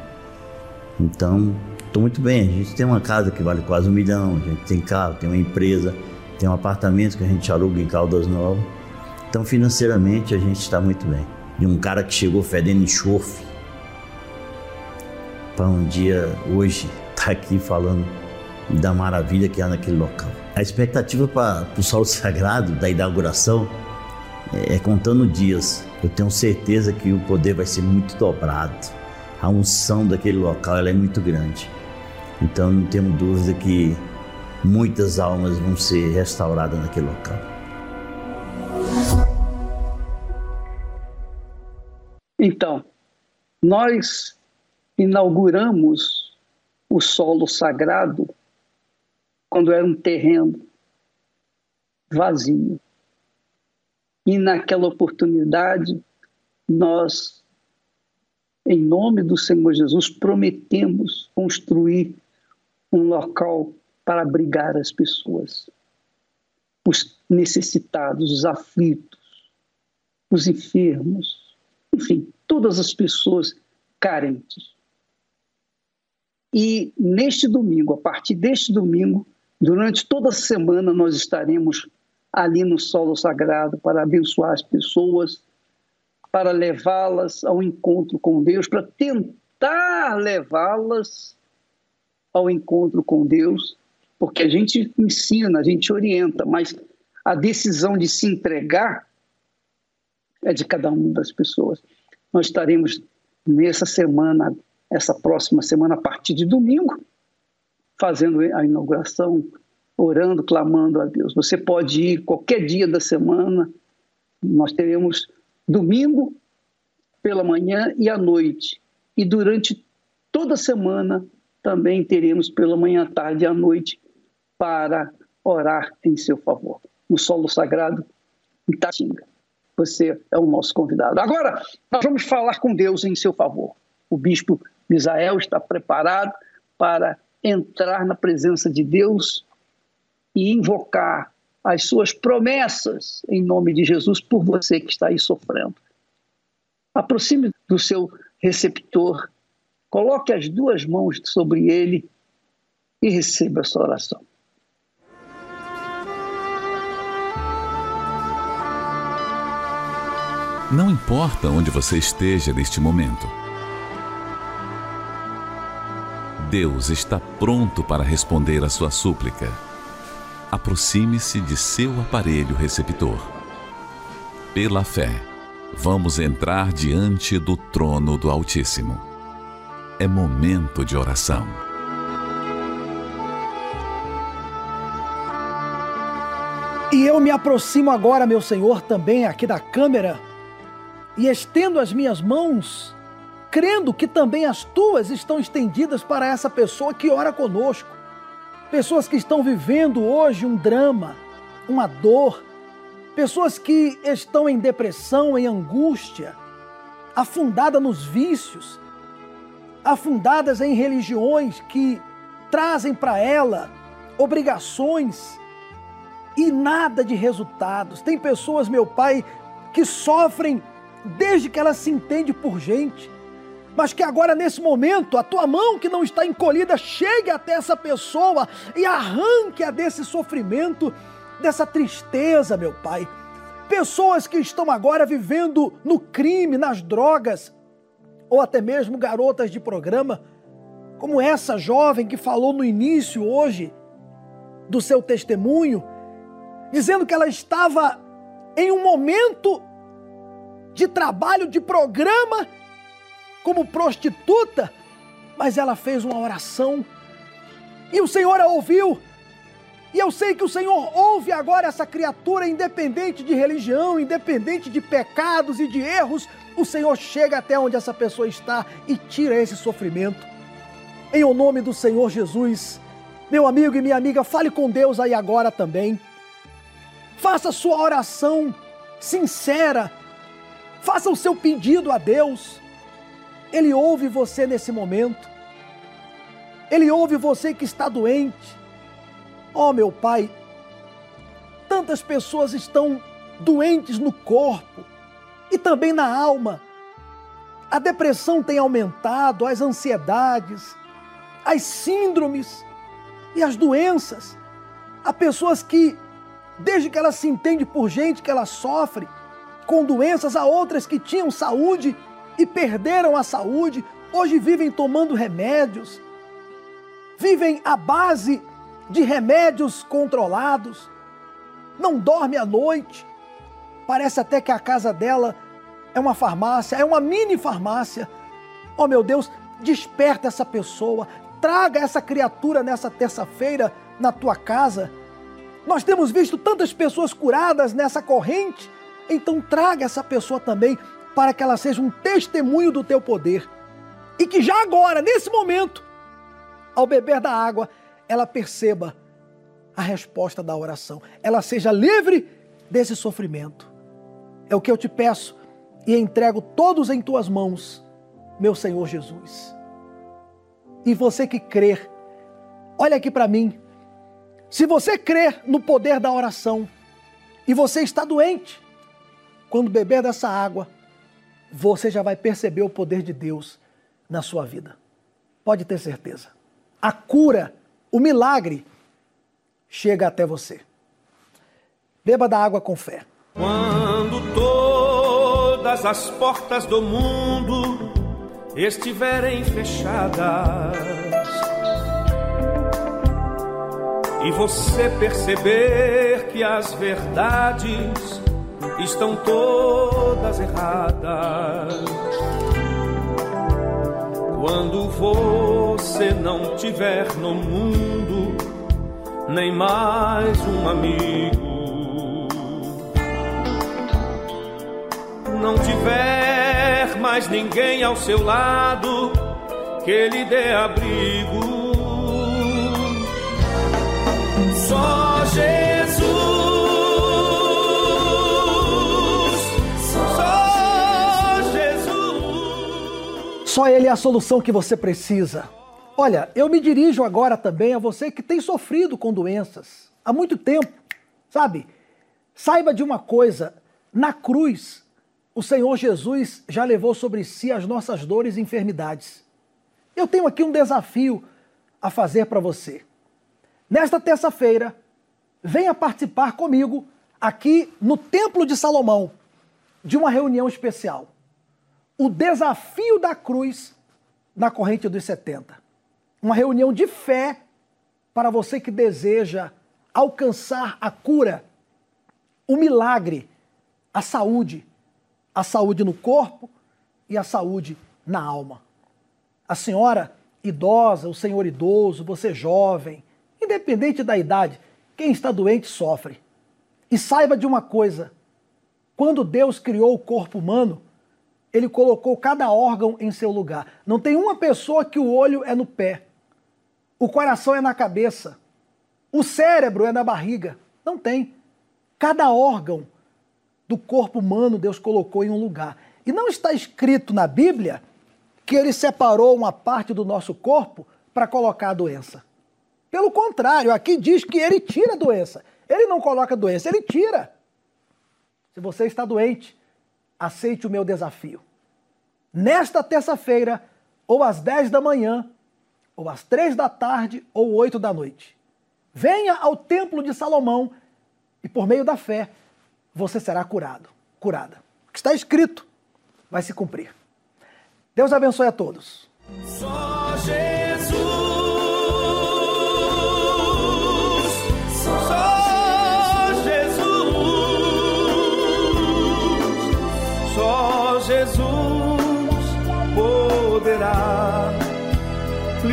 Então, estou muito bem. A gente tem uma casa que vale quase um milhão, a gente tem carro, tem uma empresa, tem um apartamento que a gente aluga em Caldas Novas. Então, financeiramente, a gente está muito bem. E um cara que chegou fedendo enxofre para um dia, hoje, estar tá aqui falando da maravilha que há naquele local. A expectativa para o solo sagrado da inauguração é, é contando dias. Eu tenho certeza que o poder vai ser muito dobrado. A unção daquele local ela é muito grande. Então não temos dúvida que muitas almas vão ser restauradas naquele local. Então, nós inauguramos o solo sagrado quando era um terreno vazio. E naquela oportunidade, nós, em nome do Senhor Jesus, prometemos construir um local para abrigar as pessoas, os necessitados, os aflitos, os enfermos, enfim, todas as pessoas carentes. E neste domingo, a partir deste domingo, Durante toda a semana nós estaremos ali no solo sagrado para abençoar as pessoas, para levá-las ao encontro com Deus, para tentar levá-las ao encontro com Deus, porque a gente ensina, a gente orienta, mas a decisão de se entregar é de cada uma das pessoas. Nós estaremos nessa semana, essa próxima semana, a partir de domingo, fazendo a inauguração, orando, clamando a Deus. Você pode ir qualquer dia da semana. Nós teremos domingo pela manhã e à noite. E durante toda a semana também teremos pela manhã, tarde e à noite para orar em seu favor. No solo sagrado Itatinga. Você é o nosso convidado. Agora, nós vamos falar com Deus em seu favor. O bispo Misael está preparado para entrar na presença de Deus e invocar as suas promessas em nome de Jesus por você que está aí sofrendo. Aproxime do seu receptor, coloque as duas mãos sobre ele e receba sua oração. Não importa onde você esteja neste momento Deus está pronto para responder a sua súplica. Aproxime-se de seu aparelho receptor. Pela fé, vamos entrar diante do trono do Altíssimo. É momento de oração. E eu me aproximo agora, meu Senhor, também aqui da câmera e estendo as minhas mãos crendo que também as tuas estão estendidas para essa pessoa que ora conosco. Pessoas que estão vivendo hoje um drama, uma dor, pessoas que estão em depressão, em angústia, afundadas nos vícios, afundadas em religiões que trazem para ela obrigações e nada de resultados. Tem pessoas, meu pai, que sofrem desde que ela se entende por gente mas que agora nesse momento a tua mão que não está encolhida chegue até essa pessoa e arranque-a desse sofrimento, dessa tristeza, meu Pai. Pessoas que estão agora vivendo no crime, nas drogas, ou até mesmo garotas de programa, como essa jovem que falou no início hoje do seu testemunho, dizendo que ela estava em um momento de trabalho de programa como prostituta, mas ela fez uma oração e o Senhor a ouviu. E eu sei que o Senhor ouve agora essa criatura, independente de religião, independente de pecados e de erros, o Senhor chega até onde essa pessoa está e tira esse sofrimento. Em o nome do Senhor Jesus, meu amigo e minha amiga, fale com Deus aí agora também. Faça sua oração sincera. Faça o seu pedido a Deus. Ele ouve você nesse momento. Ele ouve você que está doente. Oh, meu Pai, tantas pessoas estão doentes no corpo e também na alma, A depressão tem aumentado, as ansiedades, as síndromes e as doenças. Há pessoas que, desde que ela se entende por gente que ela sofre com doenças, há outras que tinham saúde e perderam a saúde, hoje vivem tomando remédios, vivem à base de remédios controlados, não dorme à noite. Parece até que a casa dela é uma farmácia, é uma mini farmácia. Oh meu Deus, desperta essa pessoa, traga essa criatura nessa terça-feira na tua casa. Nós temos visto tantas pessoas curadas nessa corrente, então traga essa pessoa também para que ela seja um testemunho do teu poder. E que já agora, nesse momento, ao beber da água, ela perceba a resposta da oração, ela seja livre desse sofrimento. É o que eu te peço e entrego todos em tuas mãos, meu Senhor Jesus. E você que crer, olha aqui para mim. Se você crer no poder da oração e você está doente, quando beber dessa água, você já vai perceber o poder de Deus na sua vida. Pode ter certeza. A cura, o milagre chega até você. Beba da água com fé. Quando todas as portas do mundo estiverem fechadas e você perceber que as verdades estão todas erradas. Quando você não tiver no mundo nem mais um amigo, não tiver mais ninguém ao seu lado que lhe dê abrigo. Só Ele é a solução que você precisa. Olha, eu me dirijo agora também a você que tem sofrido com doenças há muito tempo, sabe? Saiba de uma coisa: na cruz, o Senhor Jesus já levou sobre si as nossas dores e enfermidades. Eu tenho aqui um desafio a fazer para você. Nesta terça-feira, venha participar comigo aqui no Templo de Salomão de uma reunião especial. O desafio da cruz na corrente dos 70. Uma reunião de fé para você que deseja alcançar a cura, o milagre, a saúde a saúde no corpo e a saúde na alma. A senhora idosa, o senhor idoso, você jovem, independente da idade, quem está doente sofre. E saiba de uma coisa: quando Deus criou o corpo humano, ele colocou cada órgão em seu lugar. Não tem uma pessoa que o olho é no pé, o coração é na cabeça, o cérebro é na barriga. Não tem. Cada órgão do corpo humano Deus colocou em um lugar. E não está escrito na Bíblia que ele separou uma parte do nosso corpo para colocar a doença. Pelo contrário, aqui diz que ele tira a doença. Ele não coloca a doença, ele tira. Se você está doente, aceite o meu desafio. Nesta terça-feira, ou às 10 da manhã, ou às 3 da tarde, ou 8 da noite. Venha ao Templo de Salomão e, por meio da fé, você será curado, curada. O que está escrito vai se cumprir. Deus abençoe a todos.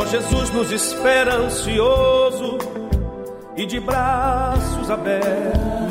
Só Jesus nos espera ansioso e de braços abertos